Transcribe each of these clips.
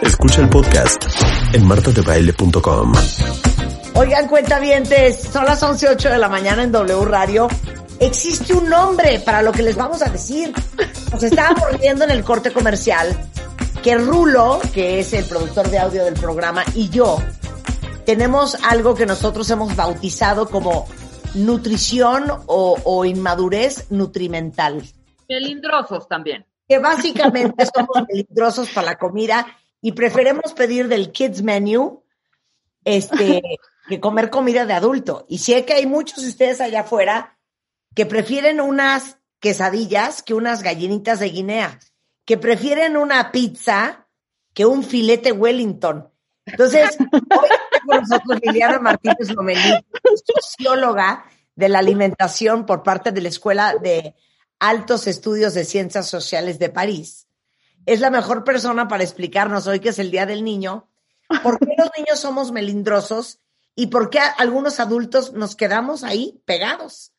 Escucha el podcast en martadebaile.com. Oigan, cuentavientes, son las 11.08 de la mañana en W Radio. Existe un nombre para lo que les vamos a decir. Nos estábamos riendo en el corte comercial que Rulo, que es el productor de audio del programa, y yo tenemos algo que nosotros hemos bautizado como nutrición o, o inmadurez nutrimental. Melindrosos también. Que básicamente somos melindrosos para la comida y preferimos pedir del kids menu este, que comer comida de adulto. Y sé que hay muchos de ustedes allá afuera que prefieren unas quesadillas que unas gallinitas de Guinea, que prefieren una pizza que un filete Wellington. Entonces, hoy con nosotros Liliana Martínez Lomelí, socióloga de la alimentación por parte de la Escuela de Altos Estudios de Ciencias Sociales de París. Es la mejor persona para explicarnos hoy que es el Día del Niño, por qué los niños somos melindrosos y por qué algunos adultos nos quedamos ahí pegados.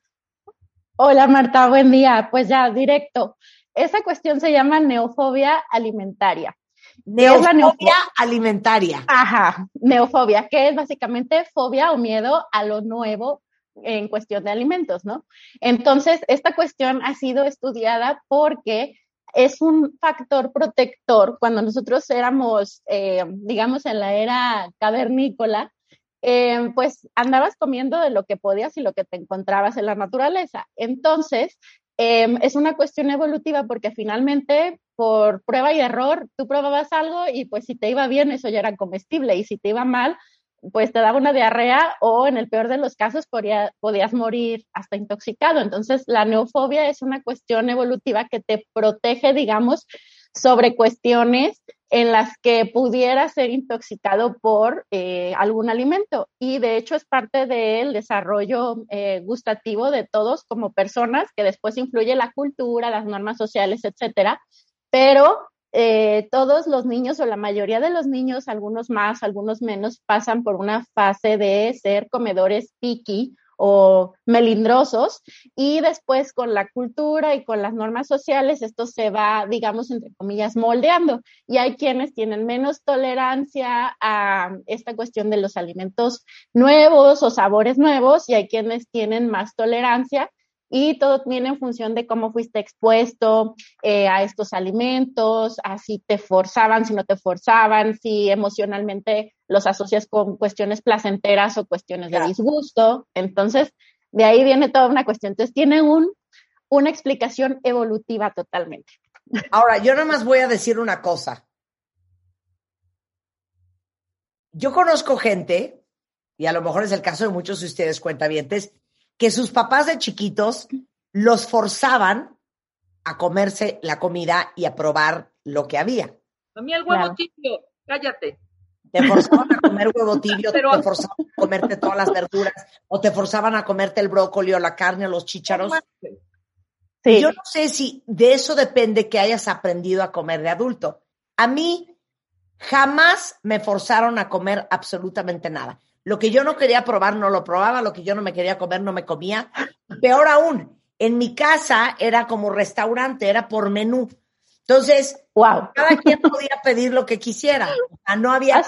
Hola Marta, buen día. Pues ya, directo. Esa cuestión se llama neofobia alimentaria. Neofobia alimentaria. Ajá, neofobia, que es básicamente fobia o miedo a lo nuevo en cuestión de alimentos, ¿no? Entonces, esta cuestión ha sido estudiada porque es un factor protector. Cuando nosotros éramos, eh, digamos, en la era cavernícola, eh, pues andabas comiendo de lo que podías y lo que te encontrabas en la naturaleza. Entonces, eh, es una cuestión evolutiva porque finalmente por prueba y error tú probabas algo y pues si te iba bien eso ya era comestible y si te iba mal pues te daba una diarrea o en el peor de los casos podía, podías morir hasta intoxicado. Entonces la neofobia es una cuestión evolutiva que te protege, digamos, sobre cuestiones en las que pudiera ser intoxicado por eh, algún alimento. Y de hecho es parte del desarrollo eh, gustativo de todos como personas, que después influye la cultura, las normas sociales, etcétera. Pero eh, todos los niños o la mayoría de los niños, algunos más, algunos menos, pasan por una fase de ser comedores picky o melindrosos y después con la cultura y con las normas sociales esto se va, digamos, entre comillas, moldeando. Y hay quienes tienen menos tolerancia a esta cuestión de los alimentos nuevos o sabores nuevos y hay quienes tienen más tolerancia y todo viene en función de cómo fuiste expuesto eh, a estos alimentos, a si te forzaban, si no te forzaban, si emocionalmente los asocias con cuestiones placenteras o cuestiones de disgusto. Entonces, de ahí viene toda una cuestión. Entonces, tiene un, una explicación evolutiva totalmente. Ahora, yo nada más voy a decir una cosa. Yo conozco gente, y a lo mejor es el caso de muchos de ustedes cuentavientes, que sus papás de chiquitos los forzaban a comerse la comida y a probar lo que había. A mí el huevo tibio, cállate. Te forzaban a comer huevo tibio, te forzaban a comerte todas las verduras, o te forzaban a comerte el brócoli o la carne o los chícharos. Sí. Yo no sé si de eso depende que hayas aprendido a comer de adulto. A mí jamás me forzaron a comer absolutamente nada. Lo que yo no quería probar no lo probaba, lo que yo no me quería comer no me comía. Peor aún, en mi casa era como restaurante, era por menú. Entonces, wow. cada quien podía pedir lo que quisiera. no había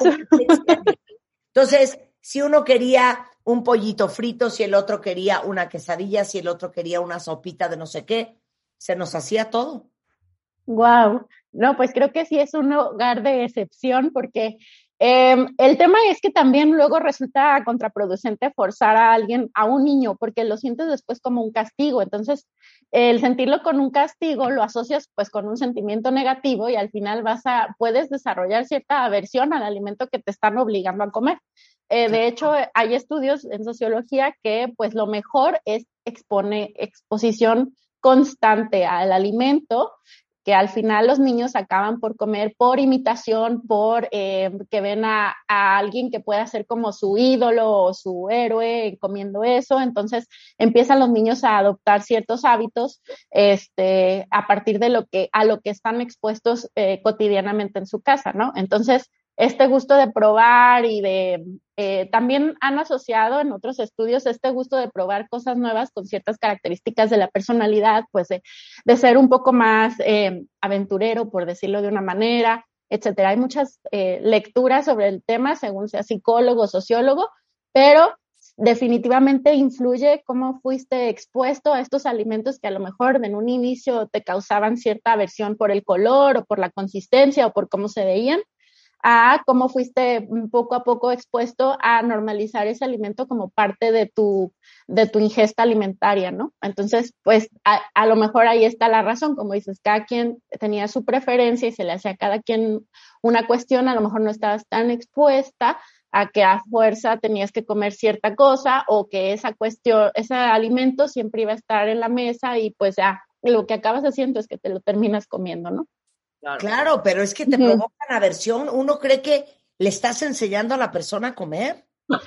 Entonces, si uno quería un pollito frito, si el otro quería una quesadilla, si el otro quería una sopita de no sé qué, se nos hacía todo. Wow. No, pues creo que sí es un hogar de excepción porque Em, el tema es que también luego resulta contraproducente forzar a alguien, a un niño, porque lo sientes después como un castigo. Entonces, el sentirlo con un castigo lo asocias pues con un sentimiento negativo y al final vas a, puedes desarrollar cierta aversión al alimento que te están obligando a comer. Eh, de hecho, hay estudios en sociología que pues lo mejor es expone, exposición constante al alimento que al final los niños acaban por comer por imitación, por eh, que ven a, alguien que pueda ser como su ídolo o su héroe comiendo eso, entonces empiezan los niños a adoptar ciertos hábitos este, a partir de lo que, a lo que están expuestos eh, cotidianamente en su casa, ¿no? Entonces, este gusto de probar y de, eh, también han asociado en otros estudios este gusto de probar cosas nuevas con ciertas características de la personalidad, pues de, ser un poco más eh, aventurero, por decirlo de una manera, etcétera. Hay muchas eh, lecturas sobre el tema, según sea psicólogo sociólogo, pero definitivamente influye cómo fuiste expuesto a estos alimentos que a lo mejor en un inicio te causaban cierta aversión por el color o por la consistencia o por cómo se veían a cómo fuiste poco a poco expuesto a normalizar ese alimento como parte de tu, de tu ingesta alimentaria, ¿no? Entonces, pues a, lo mejor ahí está la razón, como dices, cada quien tenía su preferencia y se le hacía a cada quien una cuestión, a lo mejor no estabas tan expuesta a que a fuerza tenías que comer cierta cosa o que esa cuestión, ese alimento siempre iba a estar en la mesa y pues ya lo que acabas haciendo es que te lo terminas comiendo, ¿no? Claro. pero es que te provocan aversión. Uno cree que le estás enseñando a la persona a comer.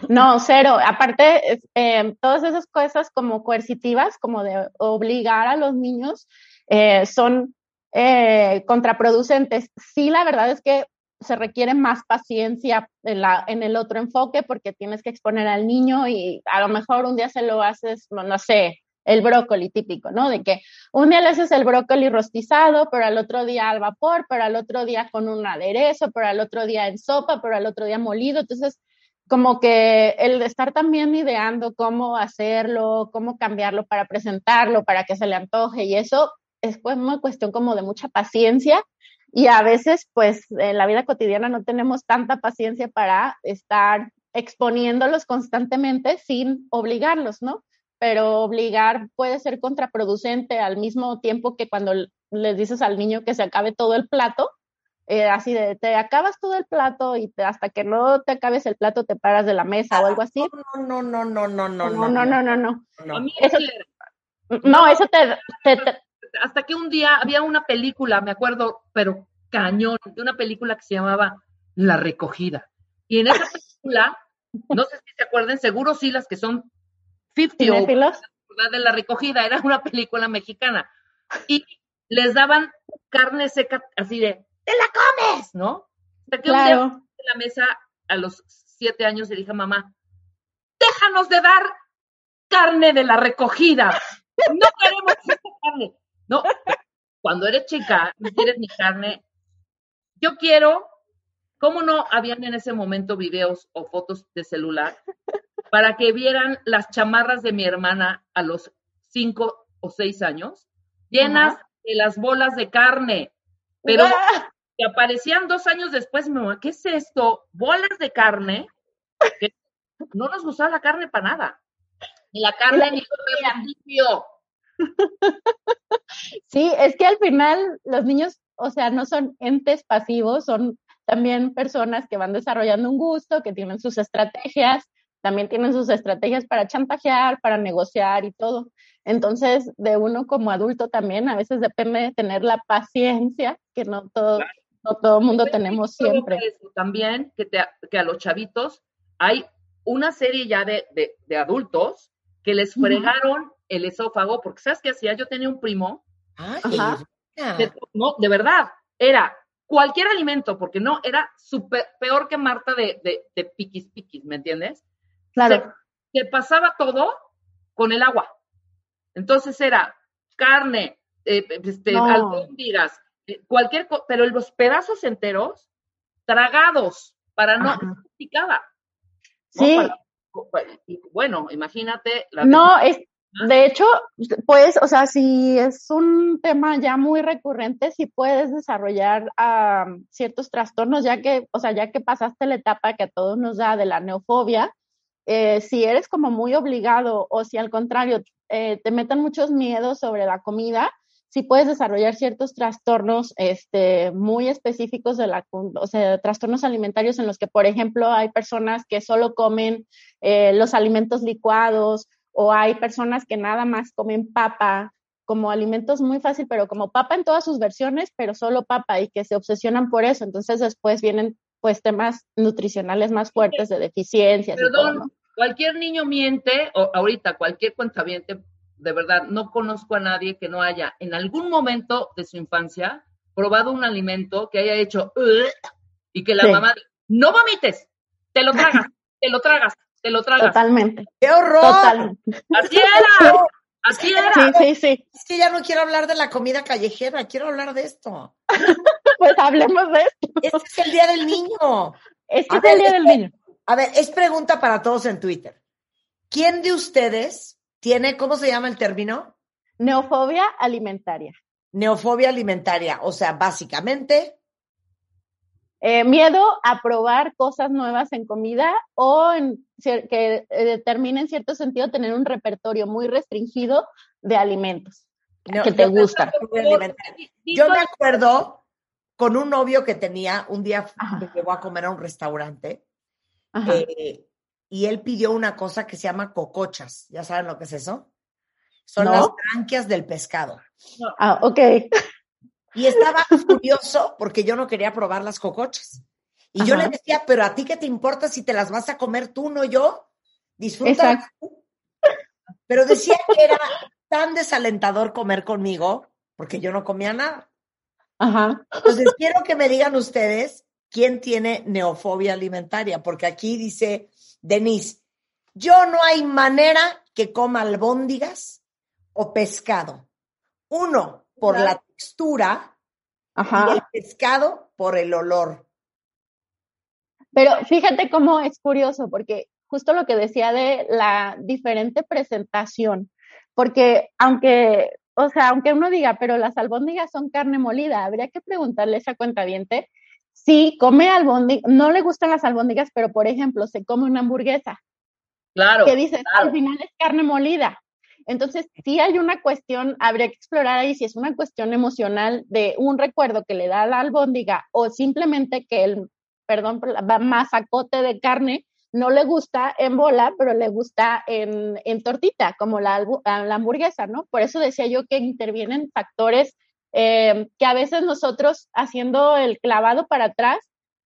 No, cero. Aparte, eh, todas esas cosas como coercitivas, como de obligar a los niños, eh, son eh, contraproducentes. Sí, la verdad es que se requiere más paciencia en, la, en el otro enfoque porque tienes que exponer al niño y a lo mejor un día se lo haces, no sé, el brócoli típico, ¿no? De que un día le haces el brócoli rostizado, pero al otro día al vapor, pero al otro día con un aderezo, pero al otro día en sopa, pero al otro día molido. Entonces, como que el estar también ideando cómo hacerlo, cómo cambiarlo para presentarlo, para que se le antoje y eso es pues una cuestión como de mucha paciencia y a veces pues en la vida cotidiana no tenemos tanta paciencia para estar exponiéndolos constantemente sin obligarlos, ¿no? Pero obligar puede ser contraproducente al mismo tiempo que cuando les dices al niño que se acabe todo el plato, eh, así de te acabas todo el plato y hasta que no te acabes el plato te paras de la mesa o algo así. No, no, no, no, no, no, no, no, no, no, no. no. Eso, no, eso te, Hasta que un día había una película, me acuerdo, pero cañón, de una película que se llamaba La Recogida. Y en esa película, no sé si se acuerden, seguro sí las que son 50 de la recogida, era una película mexicana. Y les daban carne seca así de, ¡te la comes! ¿No? Hasta que un día en la mesa a los siete años le dije a mamá, déjanos de dar carne de la recogida. No queremos esa carne. No, cuando eres chica, no quieres ni carne. Yo quiero, ¿cómo no habían en ese momento videos o fotos de celular? Para que vieran las chamarras de mi hermana a los cinco o seis años, llenas de las bolas de carne, pero que aparecían dos años después, mamá, ¿qué es esto? Bolas de carne, que no nos gustaba la carne para nada, ni la carne ni el. Sí, es que al final los niños, o sea, no son entes pasivos, son también personas que van desarrollando un gusto, que tienen sus estrategias, también tienen sus estrategias para chantajear, para negociar y todo. Entonces, de uno como adulto también, a veces depende de tener la paciencia que no todo, no todo mundo tenemos siempre. también que, que a los chavitos hay una serie ya de, de, adultos que les fregaron el esófago, porque ¿sabes qué hacía? Yo tenía un primo, no, de verdad, era cualquier alimento, porque no, era súper peor que Marta de, de, de piquis piquis, ¿me entiendes? Claro. Se, pasaba todo con el agua. Entonces era carne, eh, este, albóndigas, eh, cualquier cosa, pero los pedazos enteros tragados para no picaba. Sí. bueno, imagínate. La no, es, de hecho, pues, o sea, si es un tema ya muy recurrente, si puedes desarrollar ciertos trastornos, ya que, o sea, ya que pasaste la etapa que a todos nos da de la neofobia, eh, si eres como muy obligado o si al contrario eh, te meten muchos miedos sobre la comida, si puedes desarrollar ciertos trastornos este, muy específicos de la, o sea, trastornos alimentarios en los que, por ejemplo, hay personas que solo comen eh, los alimentos licuados o hay personas que nada más comen papa como alimentos muy fácil, pero como papa en todas sus versiones, pero solo papa y que se obsesionan por eso. Entonces después vienen pues temas nutricionales más fuertes de deficiencias. Perdón, cualquier niño miente, o ahorita cualquier cuentaviente, de verdad, no conozco a nadie que no haya en algún momento de su infancia probado un alimento que haya hecho y que la mamá, no vomites, te lo tragas, te lo tragas, te lo tragas. Totalmente. ¡Qué horror! Totalmente. Así era, así era. Sí, sí, sí. Es que ya no quiero hablar de la comida callejera, quiero hablar de esto. Pues hablemos de esto. Este es el Día del Niño. Es que A es el día del este- niño. A ver, es pregunta para todos en Twitter. ¿Quién de ustedes tiene, cómo se llama el término? Neofobia alimentaria. Neofobia alimentaria. O sea, básicamente, Eh, miedo a probar cosas nuevas en comida o en que eh, determine en cierto sentido tener un repertorio muy restringido de alimentos que te gustan. Yo me acuerdo con un novio que tenía, un día Ajá. me llevó a comer a un restaurante. Eh, y él pidió una cosa que se llama cocochas. ¿Ya saben lo que es eso? Son No. las branquias del pescado. Ah, ok. Y estaba furioso porque yo no quería probar las cocochas. Y yo le decía, pero a ti qué te importa si te las vas a comer tú, no yo. Disfruta. Pero decía que era tan desalentador comer conmigo porque yo no comía nada. Ajá. Entonces quiero que me digan ustedes quién tiene neofobia alimentaria, porque aquí dice Denise, yo no hay manera que coma albóndigas o pescado. Uno, por la textura y el pescado por el olor. Pero fíjate cómo es curioso, porque justo lo que decía de la diferente presentación, porque aunque, o sea, aunque uno diga, pero las albóndigas son carne molida, habría que preguntarle a esa cuentaviente si come albóndigas, no le gustan las albóndigas, pero por ejemplo, se come una hamburguesa, Claro. que dices, claro. al final es carne molida. Entonces, sí hay una cuestión, habría que explorar ahí si es una cuestión emocional de un recuerdo que le da la albóndiga o simplemente que el, perdón, masacote de carne no le gusta en bola, pero le gusta en, en tortita, como la, la hamburguesa, ¿no? Por eso decía yo que intervienen factores eh, que a veces nosotros haciendo el clavado para atrás,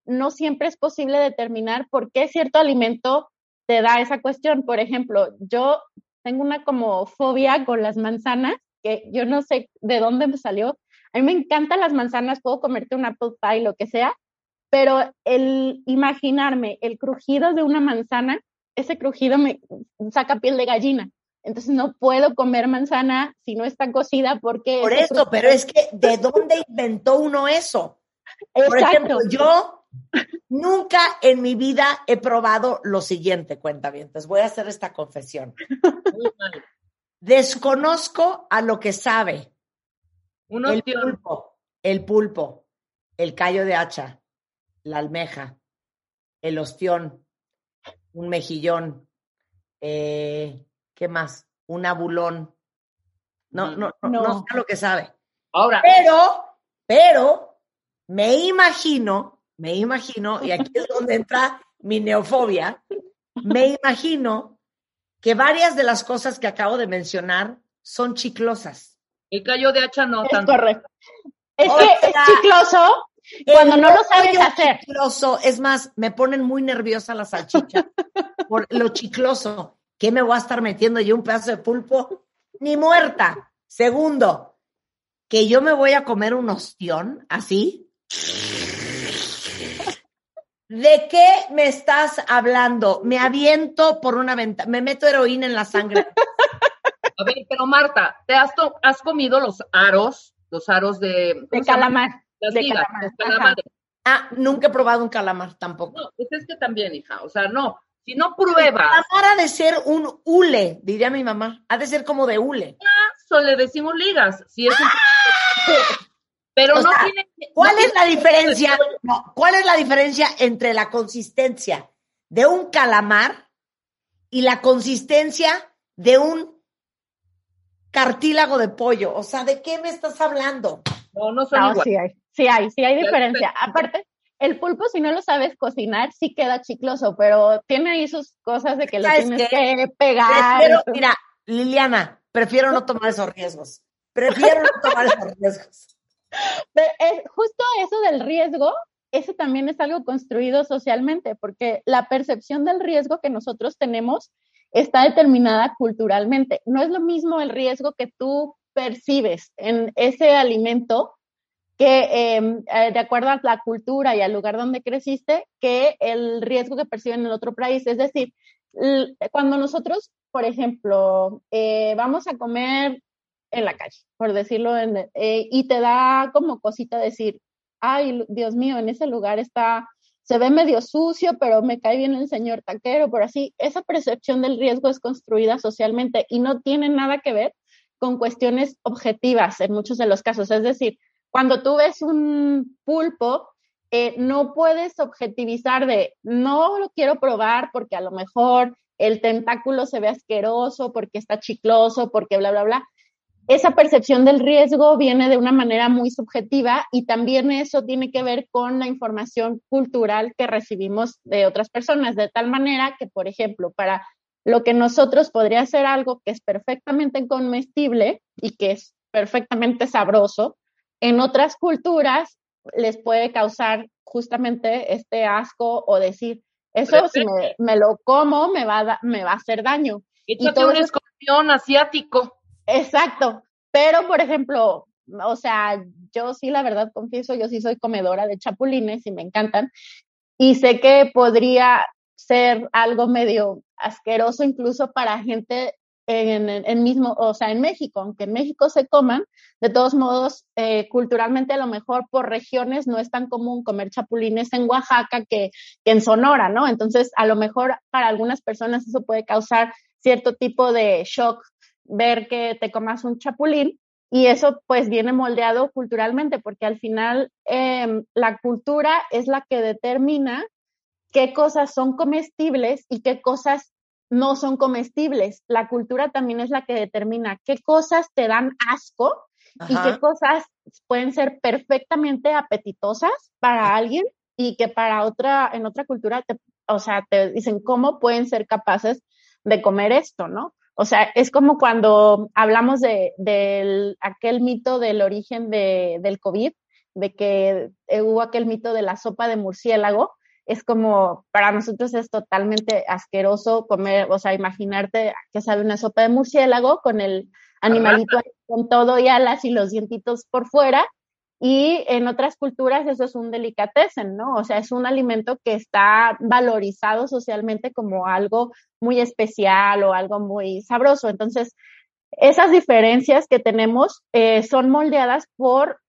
no siempre es posible determinar por qué cierto alimento te da esa cuestión. Por ejemplo, yo tengo una como fobia con las manzanas, que yo no sé de dónde me salió. A mí me encantan las manzanas, puedo comerte un apple pie, lo que sea, pero el imaginarme el crujido de una manzana, ese crujido me saca piel de gallina. Entonces no puedo comer manzana si no está cocida porque... Por eso, pero es que ¿de dónde inventó uno eso? Por ejemplo, yo nunca en mi vida he probado lo siguiente, cuenta bien. Entonces voy a hacer esta confesión. Muy mal. Desconozco a lo que sabe Un el pulpo, el pulpo, el callo de hacha, la almeja, el ostión, un mejillón, eh, ¿qué más? Un abulón. No, no, no, no No. sé a lo que sabe. Ahora, Pero, pero, me imagino, me imagino, y aquí es donde entra mi neofobia, me imagino que varias de las cosas que acabo de mencionar son chiclosas. el callo de hacha no Es tanto. correcto. Es O que sea, es chicloso cuando no lo sabes hacer. Chicloso, es más, me ponen muy nerviosa la salchicha por lo chicloso. ¿Qué me voy a estar metiendo yo un pedazo de pulpo? Ni muerta. Segundo, que yo me voy a comer un ostión así. ¿De qué me estás hablando? Me aviento por una ventana, me meto heroína en la sangre. A ver, pero Marta, ¿te has, to- has comido los aros? Los aros de... ¿cómo De calamar. Las de ligas, calamar, los calamares. Ah, nunca he probado un calamar tampoco. No, pues es que también, hija. O sea, no. Si no pruebas, Calamar ha de ser un hule, diría mi mamá. Ha de ser como de hule. eso le decimos ligas. Si es un... Pero O no sea, tiene... ¿Cuál no es la diferencia? No, ¿cuál es la diferencia entre la consistencia de un calamar y la consistencia de un cartílago de pollo? O sea, ¿de qué me estás hablando? No, no son No, iguales. sí hay, sí hay, sí hay diferencia. Aparte, el pulpo, si no lo sabes cocinar, sí queda chicloso, pero tiene ahí sus cosas de que lo ¿Sabes tienes qué? que pegar. Prefiero, mira, Liliana, prefiero no tomar esos riesgos. Prefiero no tomar esos riesgos. Pero es justo eso del riesgo, eso también es algo construido socialmente, porque la percepción del riesgo que nosotros tenemos está determinada culturalmente. No es lo mismo el riesgo que tú percibes en ese alimento que em, eh, de acuerdo a la cultura y al lugar donde creciste, que el riesgo que perciben en otro país. Es decir, cuando nosotros, por ejemplo, eh, vamos a comer en la calle, por decirlo, en, eh, y te da como cosita decir, ay, Dios mío, en ese lugar está, se ve medio sucio, pero me cae bien el señor taquero, por así, esa percepción del riesgo es construida socialmente y no tiene nada que ver con cuestiones objetivas en muchos de los casos. Es decir, cuando tú ves un pulpo, eh, no puedes objetivizar de, no lo quiero probar porque a lo mejor el tentáculo se ve asqueroso, porque está chicloso, porque bla, bla, bla esa percepción del riesgo viene de una manera muy subjetiva y también eso tiene que ver con la información cultural que recibimos de otras personas, de tal manera que, por ejemplo, para lo que nosotros podría ser algo que es perfectamente comestible y que es perfectamente sabroso, en otras culturas les puede causar justamente este asco o decir, eso si me, lo como me va, a, me va a hacer daño. y todo un escorpión asiático. Exacto, pero por ejemplo, o sea, yo sí, la verdad, confieso, yo sí soy comedora de chapulines y me encantan. Y sé que podría ser algo medio asqueroso incluso para gente en, en, mismo, o sea, en México, aunque en México se coman, de todos modos, eh, culturalmente a lo mejor por regiones no es tan común comer chapulines en Oaxaca que, que en Sonora, ¿no? Entonces, a lo mejor para algunas personas eso puede causar cierto tipo de shock ver que te comas un chapulín y eso pues viene moldeado culturalmente porque al final em, la cultura es la que determina qué cosas son comestibles y qué cosas no son comestibles. La cultura también es la que determina qué cosas te dan asco y qué cosas pueden ser perfectamente apetitosas para alguien y que para otra, en otra cultura, te, o sea, te dicen cómo pueden ser capaces de comer esto, ¿no? O sea, es como cuando hablamos de, aquel mito del origen de, del COVID, de que eh, hubo aquel mito de la sopa de murciélago. Es como, para nosotros es totalmente asqueroso comer, o sea, imaginarte que sabe una sopa de murciélago con el animalito con todo y alas y los dientitos por fuera y en otras culturas eso es un delicatessen, ¿no? O sea, es un alimento que está valorizado socialmente como algo muy especial o algo muy sabroso. Entonces, esas diferencias que tenemos eh, son moldeadas por,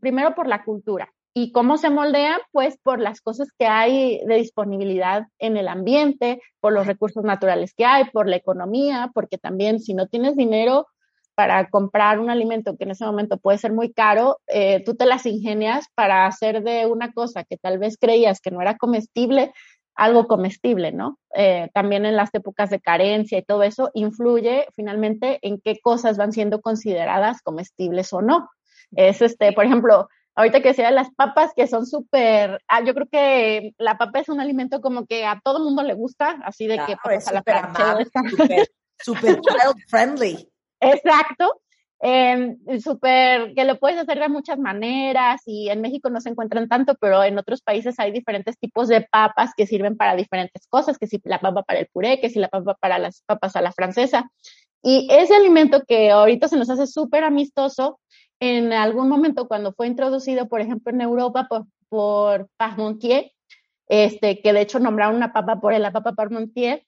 primero por la cultura. ¿Y cómo se moldean? Pues por las cosas que hay de disponibilidad en el ambiente, por los recursos naturales que hay, por la economía, porque también si no tienes dinero, para comprar un alimento que en ese momento puede ser muy caro, eh, tú te las ingenias para hacer de una cosa que tal vez creías que no era comestible, algo comestible, ¿no? Eh, también en las épocas de carencia y todo eso influye finalmente en qué cosas van siendo consideradas comestibles o no. Es este, por ejemplo, ahorita que decía las papas que son súper, ah, yo creo que la papa es un alimento como que a todo mundo le gusta, así de que pues, a la súper child friendly. Exacto. Eh, súper, que lo puedes hacer de muchas maneras y en México no se encuentran tanto, pero en otros países hay diferentes tipos de papas que sirven para diferentes cosas, que si la papa para el puré, que si la papa para las papas a la francesa. Y ese alimento que ahorita se nos hace súper amistoso, en algún momento cuando fue introducido, por ejemplo, en Europa por, por Parmentier, este, que de hecho nombraron una papa por la papa Parmentier,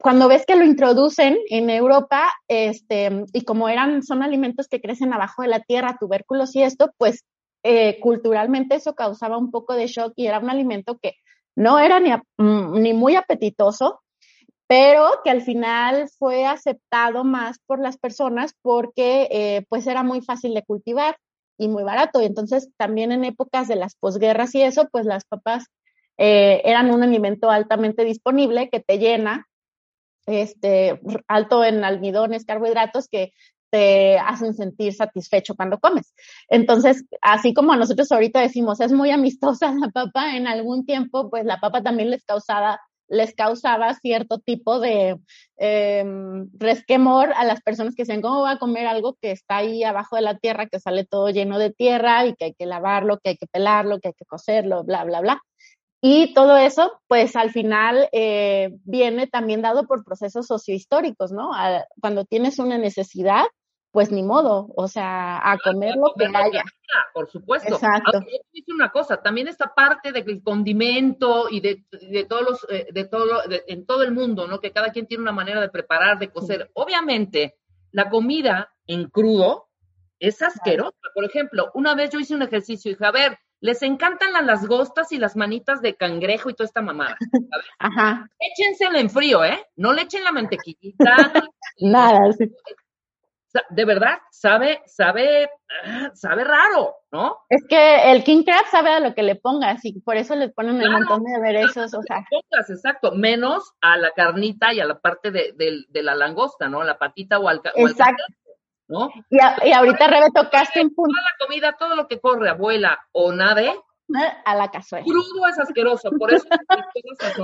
cuando ves que lo introducen en Europa, este, y como eran, son alimentos que crecen abajo de la tierra, tubérculos y esto, pues eh, culturalmente eso causaba un poco de shock y era un alimento que no era ni, mm, ni muy apetitoso, pero que al final fue aceptado más por las personas porque eh, pues era muy fácil de cultivar y muy barato. Y entonces también en épocas de las posguerras y eso, pues las papas eh, eran un alimento altamente disponible que te llena este, alto en almidones, carbohidratos que te hacen sentir satisfecho cuando comes. Entonces, así como nosotros ahorita decimos, es muy amistosa la papa, en algún tiempo, pues la papa también les causaba, les causaba cierto tipo de em, resquemor a las personas que decían, ¿cómo va a comer algo que está ahí abajo de la tierra, que sale todo lleno de tierra y que hay que lavarlo, que hay que pelarlo, que hay que cocerlo, bla, bla, bla? Y todo eso, pues al final eh, viene también dado por procesos sociohistóricos, ¿no? cuando tienes una necesidad, pues ni modo, o sea, a comer lo que haya. Por supuesto. Exacto. yo una cosa, también esta parte del condimento y de, de todos los, eh, de todo, en todo el mundo, ¿no? Que cada quien tiene una manera de preparar, de cocer. Obviamente, la comida en crudo es asquerosa. Por ejemplo, una vez yo hice un ejercicio y dije, a ver, les encantan las lasgostas y las manitas de cangrejo y toda esta mamada. Ajá. Échensela en frío, ¿eh? No le echen la mantequillita. Nada. De verdad, sabe, sabe, ah, sabe raro, ¿no? Es que el king crab sabe a lo que le pongas y por eso le ponen un montón de aderezos, o sea. Pongas, exacto, menos a la carnita y a la parte de, la langosta, ¿no? La patita o al, exacto. ¿no? Y, ahorita, Rebe, tocaste un punto. Toda la comida, todo lo que corre, abuela o nade. A la cazuela. Crudo es asqueroso, por eso.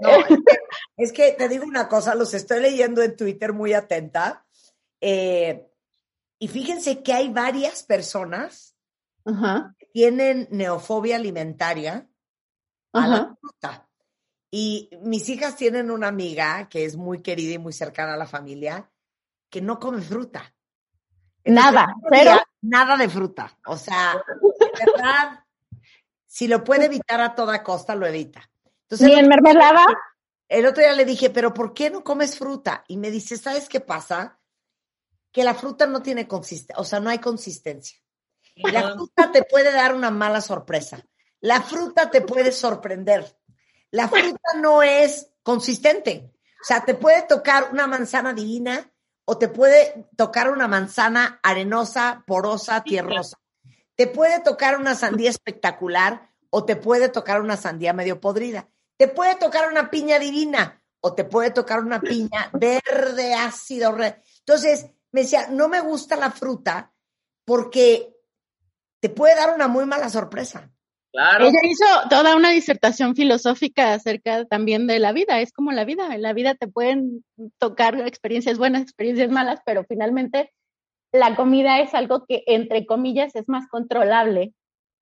no, es, que, te digo una cosa, los estoy leyendo en Twitter muy atenta. Eh, y fíjense que hay varias personas que tienen neofobia alimentaria a la fruta. Y mis hijas tienen una amiga que es muy querida y muy cercana a la familia, que no come fruta. nada, pero nada de fruta. O sea, de verdad, si lo puede evitar a toda costa, lo evita. Entonces, Ni en mermelada. El otro día le dije, pero ¿por qué no comes fruta? Y me dice, ¿sabes qué pasa? Que la fruta no tiene consistencia, o sea, no hay consistencia. La fruta te puede dar una mala sorpresa. La fruta te puede sorprender. La fruta no es consistente. O sea, te puede tocar una manzana divina o te puede tocar una manzana arenosa, porosa, tierrosa. Te puede tocar una sandía espectacular o te puede tocar una sandía medio podrida. Te puede tocar una piña divina o te puede tocar una piña verde, ácido. Entonces, me decía, no me gusta la fruta porque te puede dar una muy mala sorpresa. Ella hizo toda una disertación filosófica acerca también de la vida. Es como la vida. En la vida te pueden tocar experiencias buenas, experiencias malas, pero finalmente la comida es algo que, entre comillas, es más controlable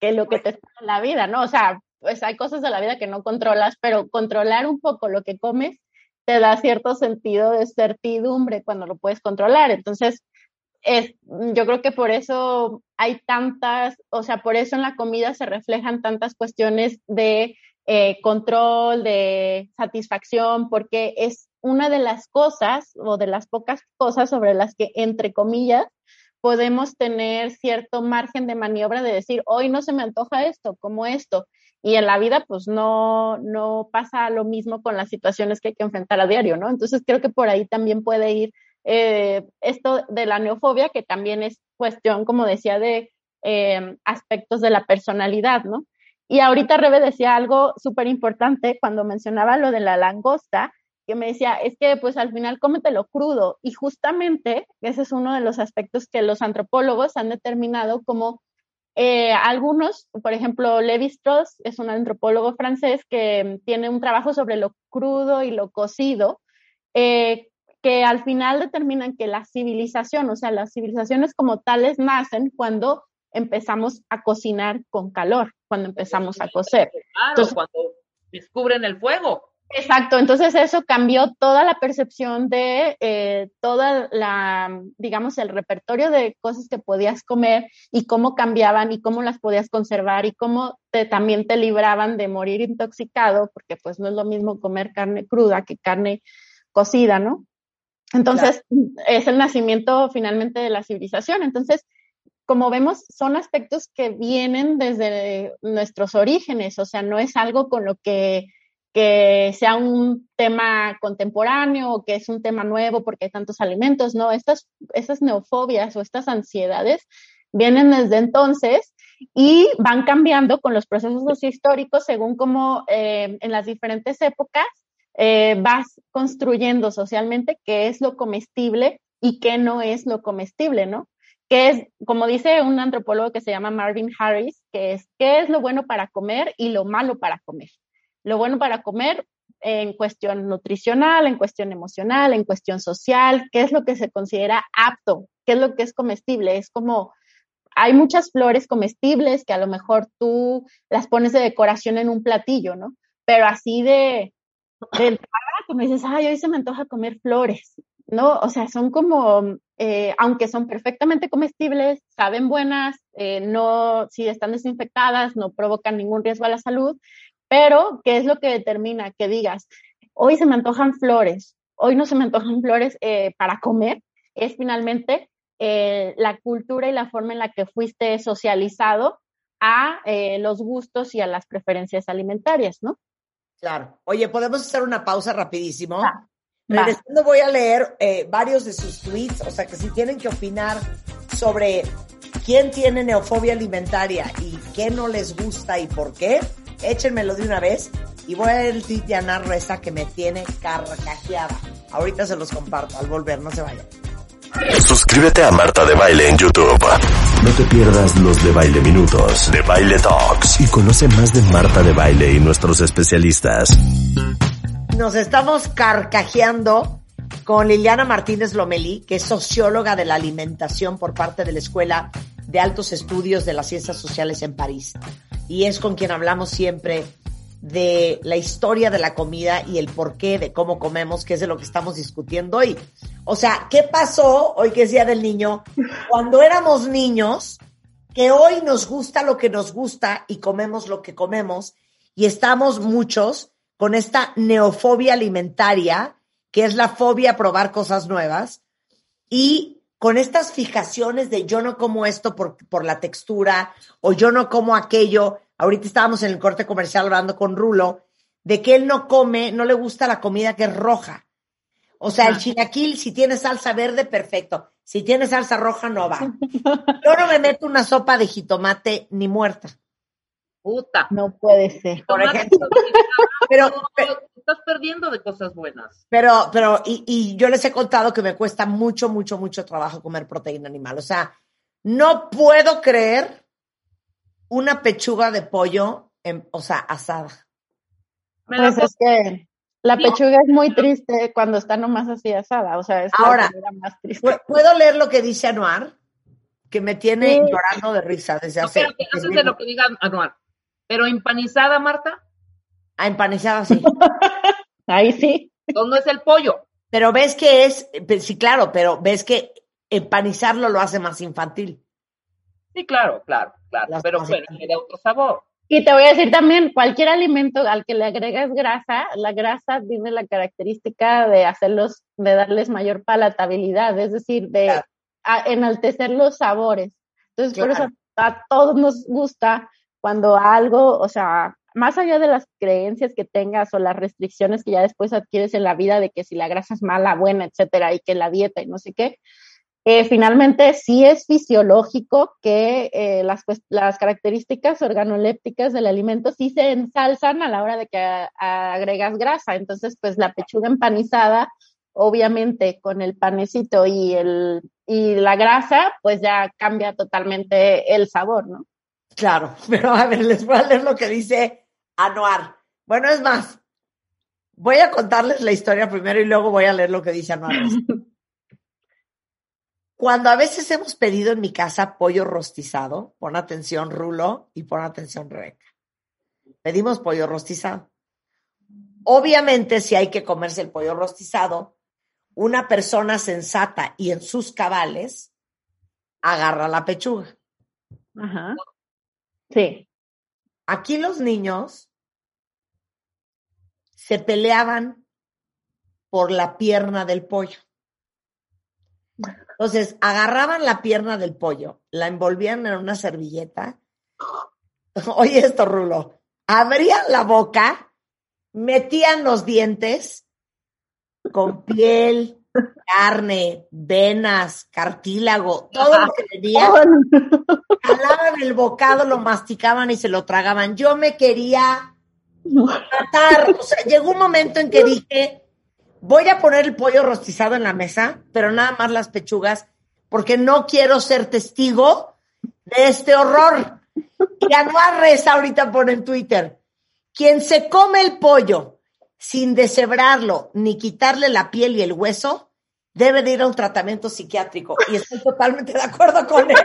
que lo que te espera en la vida, ¿no? O sea, pues hay cosas de la vida que no controlas, pero controlar un poco lo que comes te da cierto sentido de certidumbre cuando lo puedes controlar. Entonces, es, yo creo que por eso hay tantas, o sea, por eso en la comida se reflejan tantas cuestiones de eh, control, de satisfacción, porque es una de las cosas o de las pocas cosas sobre las que, entre comillas, podemos tener cierto margen de maniobra de decir, hoy no se me antoja esto, como esto. Y en la vida, pues no, no pasa lo mismo con las situaciones que hay que enfrentar a diario, ¿no? Entonces creo que por ahí también puede ir eh, esto de la neofobia, que también es cuestión, como decía, de eh, aspectos de la personalidad, ¿no? Y ahorita Rebe decía algo súper importante cuando mencionaba lo de la langosta, que me decía, es que pues al final cómetelo crudo. Y justamente ese es uno de los aspectos que los antropólogos han determinado como eh, algunos, por ejemplo, Levi Strauss es un antropólogo francés que tiene un trabajo sobre lo crudo y lo cocido, eh, que al final determinan que la civilización, o sea, las civilizaciones como tales nacen cuando empezamos a cocinar con calor, cuando empezamos a cocer. Claro, cuando descubren el fuego. Exacto, entonces eso cambió toda la percepción de eh, toda la, digamos, el repertorio de cosas que podías comer y cómo cambiaban y cómo las podías conservar y cómo te, también te libraban de morir intoxicado, porque pues no es lo mismo comer carne cruda que carne cocida, ¿no? Entonces, es el nacimiento finalmente de la civilización. Entonces, como vemos, son aspectos que vienen desde nuestros orígenes, o sea, no es algo con lo que, que sea un tema contemporáneo o que es un tema nuevo porque hay tantos alimentos, no, estas, estas neofobias o estas ansiedades vienen desde entonces y van cambiando con los procesos históricos según como eh, en las diferentes épocas eh, vas construyendo socialmente qué es lo comestible y qué no es lo comestible, ¿no? Que es, como dice un antropólogo que se llama Marvin Harris, que es qué es lo bueno para comer y lo malo para comer. Lo bueno para comer en cuestión nutricional, en cuestión emocional, en cuestión social, qué es lo que se considera apto, qué es lo que es comestible. Es como, hay muchas flores comestibles que a lo mejor tú las pones de decoración en un platillo, ¿no? Pero así de, del como dices, ay, hoy se me antoja comer flores, ¿no? O sea, son como, eh, aunque son perfectamente comestibles, saben buenas, eh, no, si están desinfectadas, no provocan ningún riesgo a la salud, pero, ¿qué es lo que determina que digas, hoy se me antojan flores, hoy no se me antojan flores eh, para comer? Es finalmente eh, la cultura y la forma en la que fuiste socializado a eh, los gustos y a las preferencias alimentarias, ¿no? Claro. Oye, podemos hacer una pausa rapidísimo. Va. Regresando voy a leer varios de sus tweets, o sea que si tienen que opinar sobre quién tiene neofobia alimentaria y qué no les gusta y por qué, échenmelo de una vez y voy a el tweet de Ana Reza que me tiene carcajeada. Ahorita se los comparto al volver, no se vayan. Suscríbete a Marta de Baile en YouTube. No te pierdas los de Baile Minutos, de Baile Talks y conoce más de Marta de Baile y nuestros especialistas. Nos estamos carcajeando con Liliana Martínez Lomelí, que es socióloga de la alimentación por parte de la Escuela de Altos Estudios de las Ciencias Sociales en París. Y es con quien hablamos siempre de la historia de la comida y el porqué de cómo comemos, que es de lo que estamos discutiendo hoy. O sea, ¿qué pasó hoy que es Día del Niño? Cuando éramos niños, que hoy nos gusta lo que nos gusta y comemos lo que comemos, y estamos muchos con esta neofobia alimentaria, que es la fobia a probar cosas nuevas, y con estas fijaciones de yo no como esto por, por la textura o yo no como aquello. Ahorita estábamos en el corte comercial hablando con Rulo de que él no come, no le gusta la comida que es roja. O sea, el chilaquil, si tiene salsa verde, perfecto. Si tiene salsa roja, no va. Yo no me meto una sopa de jitomate ni muerta. Puta. No puede ser. Por ejemplo. Pero, pero, estás perdiendo de cosas buenas. Pero, pero, y, y, yo les he contado que me cuesta mucho, mucho, mucho trabajo comer proteína animal. O sea, no puedo creer una pechuga de pollo, en, o sea, asada. Pues es que la pechuga es muy triste cuando está nomás así asada. O sea, es Ahora, la más triste. ¿puedo leer lo que dice Anuar? Que me tiene Sí. llorando de risa desde hace. Antes de lo que diga Anuar. Pero empanizada, Marta, A empanizada, sí. Ahí sí. ¿dónde es el pollo? Pero ves que es, pues, sí, claro, pero ves que empanizarlo lo hace más infantil. Sí, claro, claro, claro. Las pero bueno, tiene otro sabor. Y te voy a decir también, cualquier alimento al que le agregas grasa, la grasa tiene la característica de hacerlos, de darles mayor palatabilidad, es decir, de Claro. a- enaltecer los sabores. Entonces, por eso a todos nos gusta cuando algo, o sea, más allá de las creencias que tengas o las restricciones que ya después adquieres en la vida de que si la grasa es mala, buena, etcétera, y que la dieta y no sé qué, eh, finalmente sí es fisiológico que eh, las, las características organolépticas del alimento sí se ensalzan a la hora de que agregas grasa. Entonces, pues la pechuga empanizada, obviamente con el panecito y, el, y la grasa, pues ya cambia totalmente el sabor, ¿no? Claro, pero a ver, les voy a leer lo que dice Anuar. Bueno, es más, voy a contarles la historia primero y luego voy a leer lo que dice Anuar. Cuando a veces hemos pedido en mi casa pollo rostizado, pon atención Rulo y pon atención Rebeca. Pedimos pollo rostizado. Obviamente, si hay que comerse el pollo rostizado, una persona sensata y en sus cabales agarra la pechuga. Ajá. Sí. Aquí los niños se peleaban por la pierna del pollo. Entonces, agarraban la pierna del pollo, la envolvían en una servilleta. Oye esto, Rulo. Abrían la boca, metían los dientes con piel, carne, venas, cartílago, todo lo que tenía jalaban el bocado, lo masticaban y se lo tragaban. Yo me quería matar. O sea, llegó un momento en que dije, voy a poner el pollo rostizado en la mesa, pero nada más las pechugas, porque no quiero ser testigo de este horror. Y Anuar Reza ahorita pone en Twitter, quien se come el pollo sin deshebrarlo ni quitarle la piel y el hueso, debe de ir a un tratamiento psiquiátrico. Y estoy totalmente de acuerdo con él.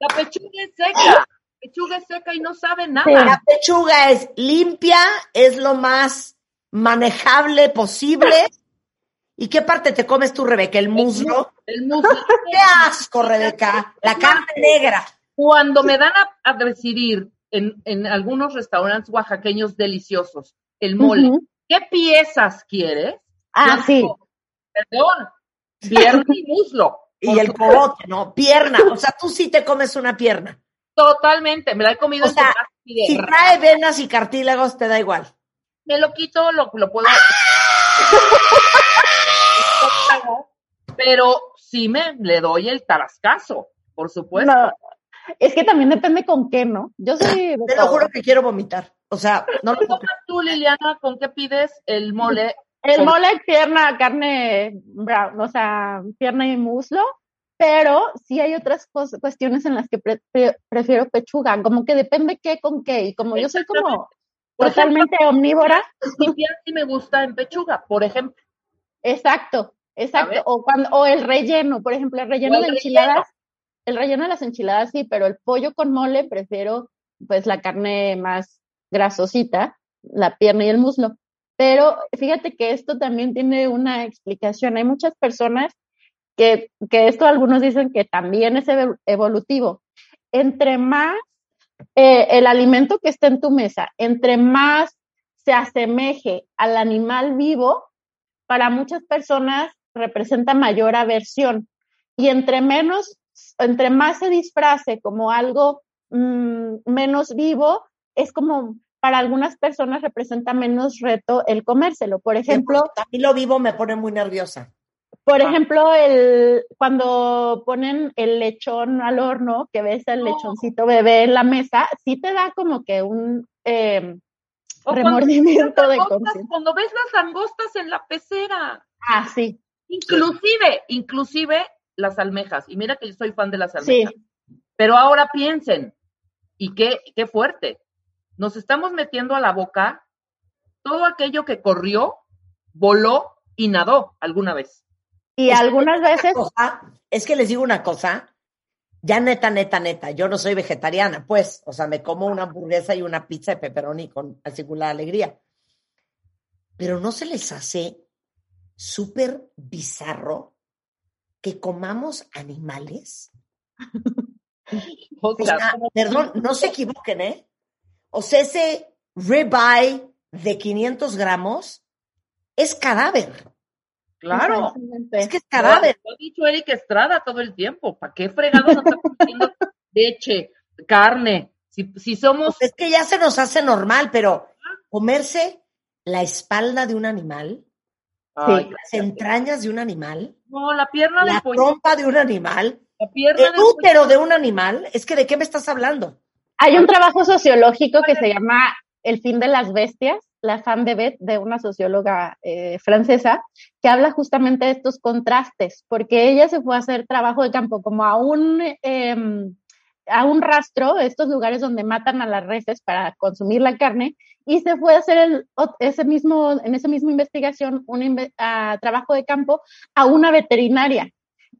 La pechuga es seca. pechuga es seca y no sabe nada. La pechuga es limpia, es lo más manejable posible. ¿Y qué parte te comes tú, Rebeca? ¿El muslo? El muslo. ¡Qué asco, Rebeca! La carne negra. Cuando me dan a, decidir en, en, algunos restaurantes oaxaqueños deliciosos el mole, ¿qué piezas quieres? Ah, sí. perdón, pierna y muslo. Y el cogote, ¿no? Pierna. O sea, tú sí te comes una pierna. Totalmente, me la he comido. O sea, si trae venas y cartílagos, te da igual. Me lo quito, lo, lo puedo... pero sí me le doy el tarascazo, por supuesto. es que también depende con qué, ¿no? Yo soy. Te lo juro que quiero vomitar. O sea, no lo tú, Liliana, con qué pides el mole? El mole, pierna, carne brown, o sea, pierna y muslo, pero sí hay otras cuestiones en las que prefiero pechuga, como que depende qué con qué, y como yo soy como totalmente omnívora. Sí me gusta en pechuga, por ejemplo. Exacto, exacto. O, cuando, o el relleno, por ejemplo, el relleno de enchiladas. El relleno de las enchiladas sí, pero el pollo con mole prefiero pues la carne más grasosita, la pierna y el muslo. Pero fíjate que esto también tiene una explicación. Hay muchas personas que, que esto algunos dicen que también es evolutivo. Entre más eh, el alimento que está en tu mesa, entre más se asemeje al animal vivo, para muchas personas representa mayor aversión. Y entre menos, entre más se disfrace como algo mm, menos vivo, es como para algunas personas representa menos reto el comérselo. Por ejemplo, a mí lo vivo me pone muy nerviosa. Por ah. ejemplo, el, cuando ponen el lechón al horno, que ves el lechoncito bebé en la mesa, sí te da como que un eh, remordimiento de conciencia. Cuando ves las langostas en la pecera. Ah, sí. Inclusive, inclusive las almejas. Y mira que yo soy fan de las almejas. Pero ahora piensen, y qué, qué fuerte. Nos estamos metiendo a la boca todo aquello que corrió, voló y nadó alguna vez. Y algunas veces. es que les digo una cosa, ya neta, neta, neta, yo no soy vegetariana, pues, o sea, me como una hamburguesa y una pizza de pepperoni con singular alegría. Pero no se les hace súper bizarro que comamos animales. o sea, perdón, no se equivoquen, ¿eh? O sea, ese ribeye de 500 gramos es cadáver. Claro. Es que es cadáver. Lo ha dicho Eric Estrada todo el tiempo. ¿Para qué fregado no estamos comiendo leche, carne? Si, si somos. Pues es que ya se nos hace normal, pero comerse la espalda de un animal, las entrañas de un animal, no, la pierna la trompa de un animal, la pierna el útero de un animal, es que ¿de qué me estás hablando? Hay un trabajo sociológico que se llama El fin de las bestias, la femme de Beth, de una socióloga eh, francesa, que habla justamente de estos contrastes, porque ella se fue a hacer trabajo de campo como a un, em, a un rastro, estos lugares donde matan a las reses para consumir la carne, y se fue a hacer el, ese mismo, en esa misma investigación un trabajo de campo a una veterinaria.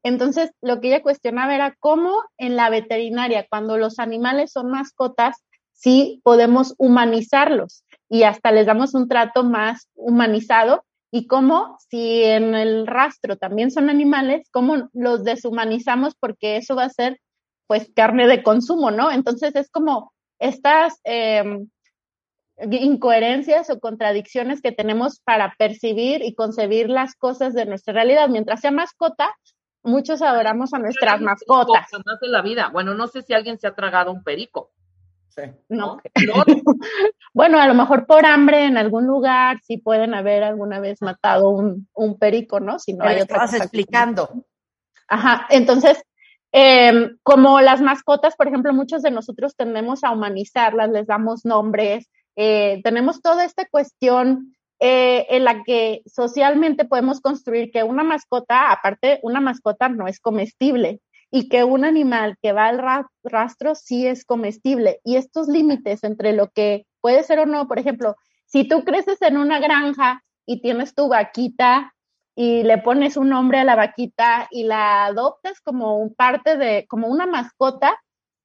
Entonces, lo que ella cuestionaba era cómo en la veterinaria, cuando los animales son mascotas, sí podemos humanizarlos y hasta les damos un trato más humanizado y cómo si en el rastro también son animales, cómo los deshumanizamos porque eso va a ser pues carne de consumo, ¿no? Entonces es como estas em, incoherencias o contradicciones que tenemos para percibir y concebir las cosas de nuestra realidad. Mientras sea mascota, muchos adoramos a nuestras mascotas. Más la vida. Bueno, no sé si alguien se ha tragado un perico. No. bueno, a lo mejor por hambre en algún lugar sí pueden haber alguna vez matado un, un perico, ¿no? Si no hay otra cosa explicando. Ajá, entonces, em, como las mascotas, por ejemplo, muchos de nosotros tendemos a humanizarlas, les damos nombres, eh, tenemos toda esta cuestión eh, en la que socialmente podemos construir que una mascota, aparte, una mascota no es comestible y que un animal que va al rastro sí es comestible. Y estos límites entre lo que puede ser o no, por ejemplo, si tú creces en una granja y tienes tu vaquita y le pones un nombre a la vaquita y la adoptas como un parte de, como una mascota,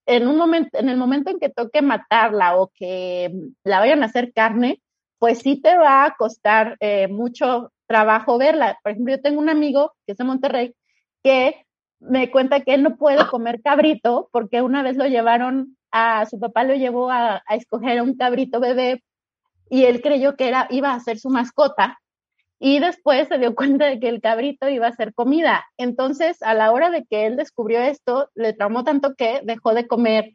en un momento, en el momento en que toque matarla o que la vayan a hacer carne, pues sí te va a costar eh, mucho trabajo verla. Por ejemplo, yo tengo un amigo que es de Monterrey que me cuenta que él no puede comer cabrito porque una vez lo llevaron a su papá lo llevó a, a escoger un cabrito bebé y él creyó que era iba a ser su mascota y después se dio cuenta de que el cabrito iba a ser comida. Entonces, a la hora de que él descubrió esto, le traumó tanto que dejó de comer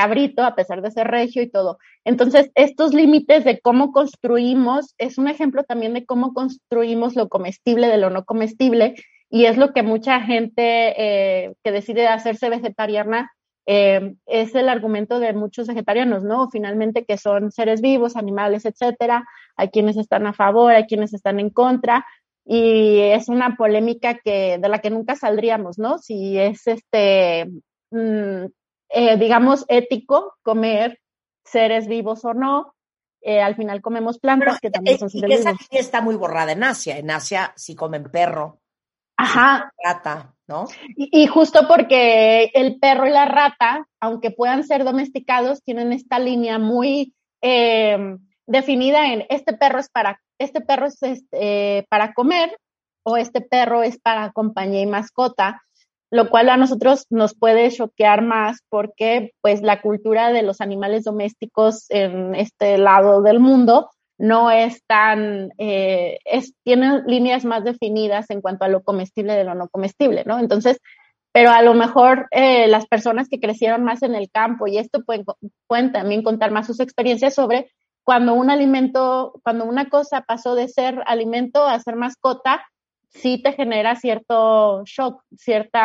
cabrito a pesar de ser regio y todo. Entonces, estos límites de cómo construimos es un ejemplo también de cómo construimos lo comestible de lo no comestible y es lo que mucha gente eh, que decide hacerse vegetariana eh, es el argumento de muchos vegetarianos, ¿no? Finalmente que son seres vivos, animales, etcétera. Hay quienes están a favor, hay quienes están en contra y es una polémica que de la que nunca saldríamos, ¿no? Si es este mm, eh, digamos, ético comer seres vivos o no. Eh, al final comemos plantas que también son seres vivos. Esa está muy borrada en Asia. En Asia sí comen perro, Ajá. rata, ¿no? Y, justo porque el perro y la rata, aunque puedan ser domesticados, tienen esta línea muy em, definida en este perro es para, este perro es este, para comer o este perro es para compañía y mascota lo cual a nosotros nos puede choquear más porque pues la cultura de los animales domésticos en este lado del mundo no es tan, eh, es, tiene líneas más definidas en cuanto a lo comestible de lo no comestible, ¿no? Entonces, pero a lo mejor eh, las personas que crecieron más en el campo y esto pueden, pueden también contar más sus experiencias sobre cuando un alimento, cuando una cosa pasó de ser alimento a ser mascota, sí te genera cierto shock, cierto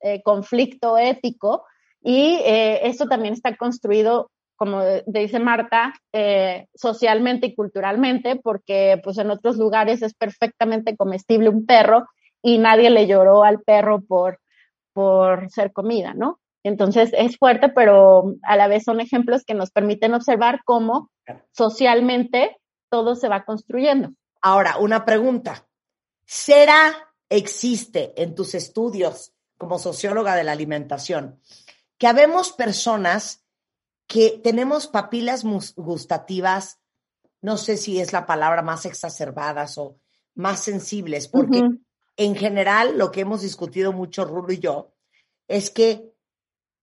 eh, conflicto ético y eh, esto también está construido, como dice Marta, eh, socialmente y culturalmente, porque pues en otros lugares es perfectamente comestible un perro y nadie le lloró al perro por, por ser comida, ¿no? Entonces es fuerte, pero a la vez son ejemplos que nos permiten observar cómo socialmente todo se va construyendo. Ahora, una pregunta. ¿Será, existe en tus estudios como socióloga de la alimentación, que habemos personas que tenemos papilas gustativas, no sé si es la palabra más exacerbadas o más sensibles, porque en general lo que hemos discutido mucho Rulo y yo es que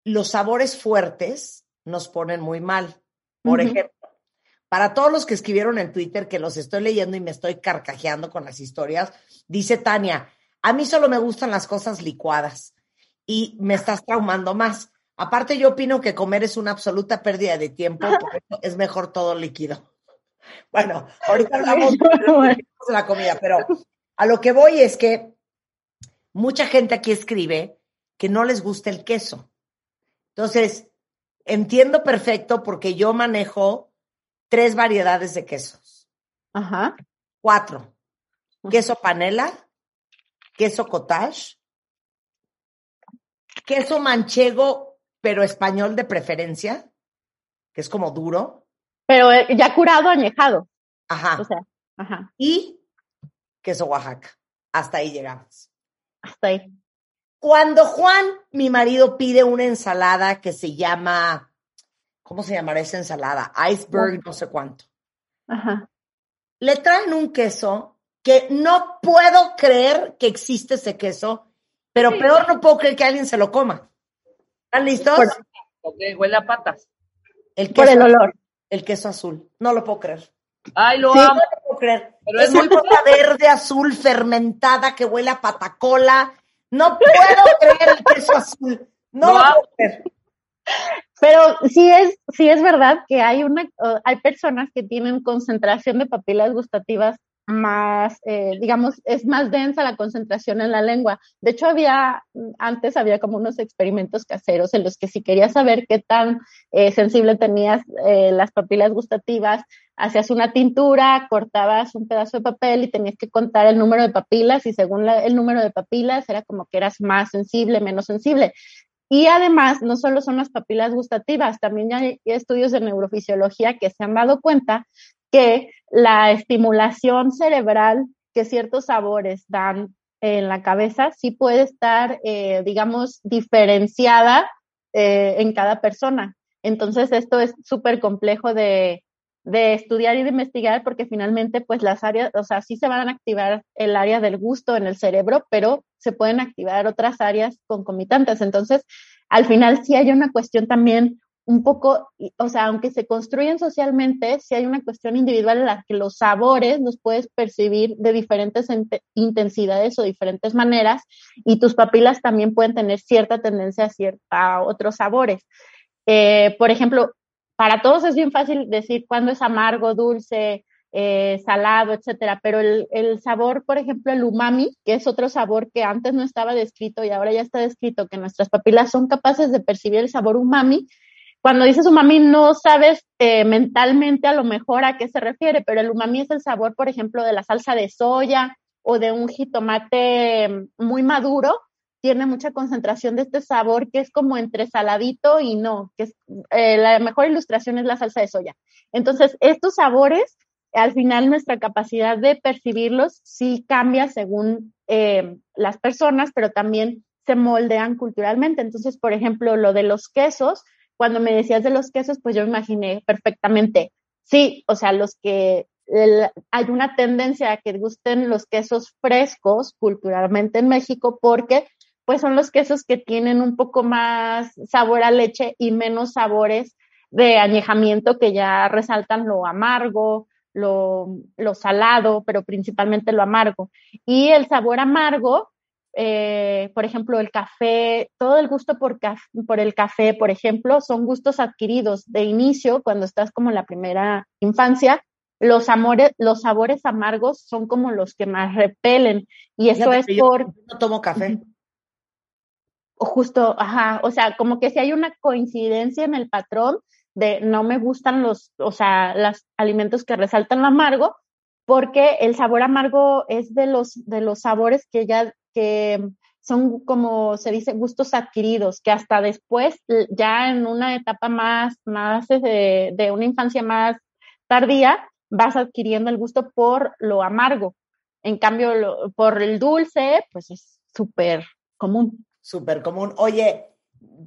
los sabores fuertes nos ponen muy mal. Por ejemplo, para todos los que escribieron en Twitter, que los estoy leyendo y me estoy carcajeando con las historias, dice Tania, a mí solo me gustan las cosas licuadas y me estás traumando más. Aparte, yo opino que comer es una absoluta pérdida de tiempo, por eso es mejor todo líquido. Bueno, ahorita hablamos de la comida, pero a lo que voy es que mucha gente aquí escribe que no les gusta el queso. Entonces, entiendo perfecto porque yo manejo tres variedades de quesos. Ajá. Cuatro. Queso panela, queso cottage, queso manchego, pero español de preferencia, que es como duro. Pero eh, ya curado, añejado. Ajá. O sea, ajá. Y queso Oaxaca. Hasta ahí llegamos. Hasta ahí. Cuando Juan, mi marido, pide una ensalada que se llama ¿cómo se llamará esa ensalada? Iceberg, no sé cuánto. Ajá. Le traen un queso que no puedo creer que existe ese queso, pero peor no puedo creer que alguien se lo coma. ¿Están listos? Ok, huele a patas. El queso, Por el olor. El queso azul. No lo puedo creer. Ay, lo amo. No lo puedo creer. Pero es muy cosa verde, azul, fermentada, que huele a patacola. No puedo creer el queso azul. No lo puedo creer. Pero sí es, sí es verdad que hay una, hay personas que tienen concentración de papilas gustativas más, eh, digamos, es más densa la concentración en la lengua. De hecho, había, antes había como unos experimentos caseros en los que si querías saber qué tan eh, sensible tenías eh, las papilas gustativas, hacías una tintura, cortabas un pedazo de papel y tenías que contar el número de papilas y según el número de papilas era como que eras más sensible, menos sensible Y además, no solo son las papilas gustativas, también hay estudios de neurofisiología que se han dado cuenta que la estimulación cerebral que ciertos sabores dan en la cabeza sí puede estar, eh, digamos, diferenciada eh, en cada persona. Entonces, esto es súper complejo de, de estudiar y de investigar porque finalmente pues las áreas, o sea, sí se van a activar el área del gusto en el cerebro, pero se pueden activar otras áreas concomitantes. Entonces, al final sí hay una cuestión también un poco, o sea, aunque se construyen socialmente, sí hay una cuestión individual en la que los sabores los puedes percibir de diferentes intensidades o diferentes maneras y tus papilas también pueden tener cierta tendencia a, a otros sabores. Eh, por ejemplo, para todos es bien fácil decir cuándo es amargo, dulce, eh, salado, etcétera, pero el, el, sabor, por ejemplo, el umami, que es otro sabor que antes no estaba descrito y ahora ya está descrito, que nuestras papilas son capaces de percibir el sabor umami. Cuando dices umami no sabes eh, mentalmente a lo mejor a qué se refiere, pero el umami es el sabor, por ejemplo, de la salsa de soya o de un jitomate muy maduro tiene mucha concentración de este sabor que es como entre saladito y no, que es, eh, la mejor ilustración es la salsa de soya. Entonces, estos sabores, al final nuestra capacidad de percibirlos sí cambia según eh, las personas, pero también se moldean culturalmente. Entonces, por ejemplo, lo de los quesos, cuando me decías de los quesos, pues yo imaginé perfectamente, sí, o sea, los que hay una tendencia a que gusten los quesos frescos culturalmente en México porque pues son los quesos que tienen un poco más sabor a leche y menos sabores de añejamiento que ya resaltan lo amargo, lo, salado, pero principalmente lo amargo. Y el sabor amargo, eh, por ejemplo, el café, todo el gusto por, por el café, por ejemplo, son gustos adquiridos de inicio cuando estás como en la primera infancia. Los, amores, los sabores amargos son como los que más repelen y eso es por... no tomo café justo, ajá, o sea, como que si hay una coincidencia en el patrón de no me gustan los, o sea, los alimentos que resaltan lo amargo, porque el sabor amargo es de los, de los sabores que ya, que son como se dice, gustos adquiridos, que hasta después, ya en una etapa más, más de, de una infancia más tardía, vas adquiriendo el gusto por lo amargo. En cambio, por el dulce, pues es súper común. Súper común. Oye,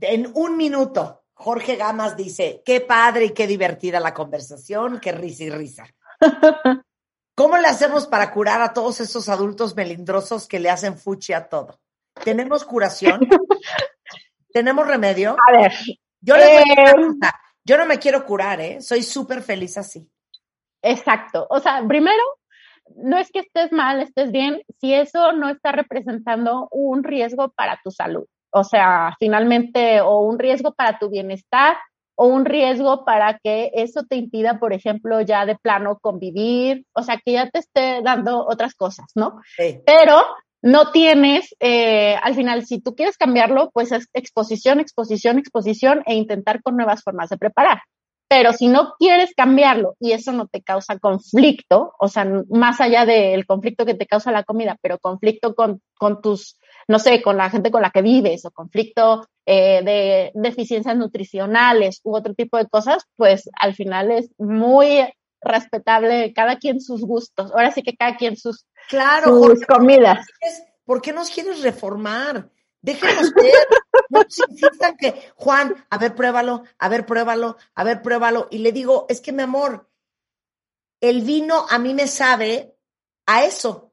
en un minuto, Jorge Gamas dice, qué padre y qué divertida la conversación, qué risa y risa. ¿Cómo le hacemos para curar a todos esos adultos melindrosos que le hacen fuchi a todo? ¿Tenemos curación? ¿Tenemos remedio? A ver. Yo, eh, yo no me quiero curar, ¿eh? Soy súper feliz así. Exacto. O sea, primero, no es que estés mal, estés bien, si eso no está representando un riesgo para tu salud. O sea, finalmente, o un riesgo para tu bienestar, o un riesgo para que eso te impida, por ejemplo, ya de plano convivir, o sea, que ya te esté dando otras cosas, ¿no? Pero no tienes, eh, al final, si tú quieres cambiarlo, pues es exposición, exposición, exposición e intentar con nuevas formas de preparar. Pero si no quieres cambiarlo y eso no te causa conflicto, o sea, más allá del conflicto que te causa la comida, pero conflicto con, con tus, no sé, con la gente con la que vives o conflicto eh, de deficiencias nutricionales u otro tipo de cosas, pues al final es muy respetable cada quien sus gustos. Ahora sí que cada quien sus, claro, sus comidas. ¿Por qué nos quieres reformar? Déjenos ver. No se insistan que, Juan, a ver, pruébalo, a ver, pruébalo, a ver, pruébalo. Y le digo, es que mi amor, el vino a mí me sabe a eso,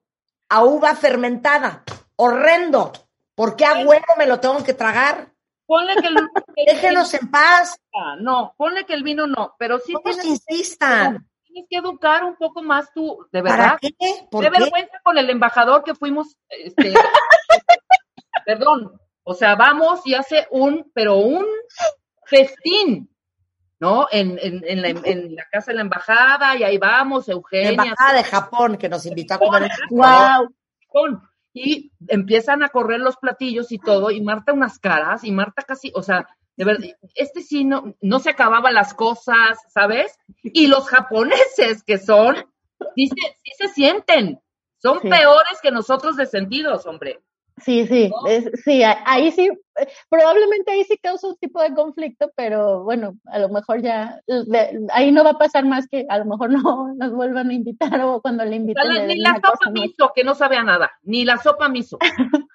a uva fermentada. Horrendo. ¿Por qué a huevo me lo tengo que tragar? Ponle que el, Déjenos en paz. No, ponle que el vino no, pero sí no tienes, insistan. Tienes que educar un poco más tú, de verdad. ¿Para qué? ¿Por de vergüenza con el embajador que fuimos, este, perdón, o sea, vamos y hace un, pero un festín, ¿no? En, en, la, casa de la embajada, y ahí vamos, Eugenia. La embajada de Japón, que nos invitó a comer. ¡Wow! Y empiezan a correr los platillos y todo, y Marta unas caras, y Marta casi, o sea, de verdad, este sí no, no se acababan las cosas, ¿sabes? Y los japoneses que son, sí se, sí se sienten, son peores que nosotros de sentidos, hombre. Sí, sí, sí, ahí sí, probablemente ahí sí causa un tipo de conflicto, pero bueno, a lo mejor ya, ahí no va a pasar más que a lo mejor no nos vuelvan a invitar o cuando le inviten. ni la sopa miso, que no sabe a nada, ni la sopa miso.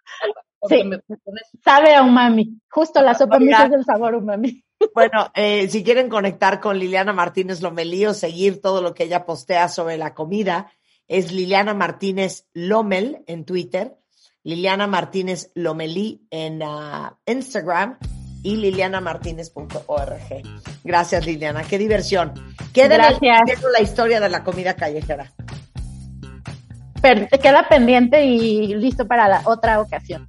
sí, sabe a umami, justo la sopa miso es el sabor umami. Bueno, eh, si quieren conectar con Liliana Martínez Lomelí o seguir todo lo que ella postea sobre la comida, es Liliana Martínez Lomel en Twitter Liliana Martínez Lomelí en ah, Instagram y lilianamartinez.org. Gracias, Liliana. Qué diversión. Queda Gracias. la historia de la comida callejera. queda pendiente y listo para la otra ocasión.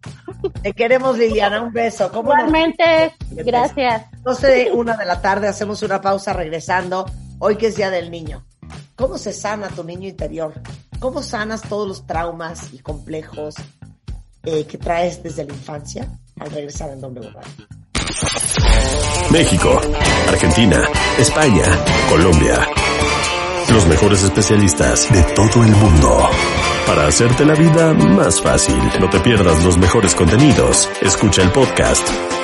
Te queremos, Liliana. Un beso. Igualmente. Gracias. 12 de una de la tarde. Hacemos una pausa regresando. Hoy que es Día del Niño. ¿Cómo se sana tu niño interior? ¿Cómo sanas todos los traumas y complejos eh, que traes desde la infancia al regresar en W Radio. México, Argentina, España, Colombia. Los mejores especialistas de todo el mundo. Para hacerte la vida más fácil, no te pierdas los mejores contenidos. Escucha el podcast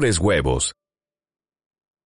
mejores huevos.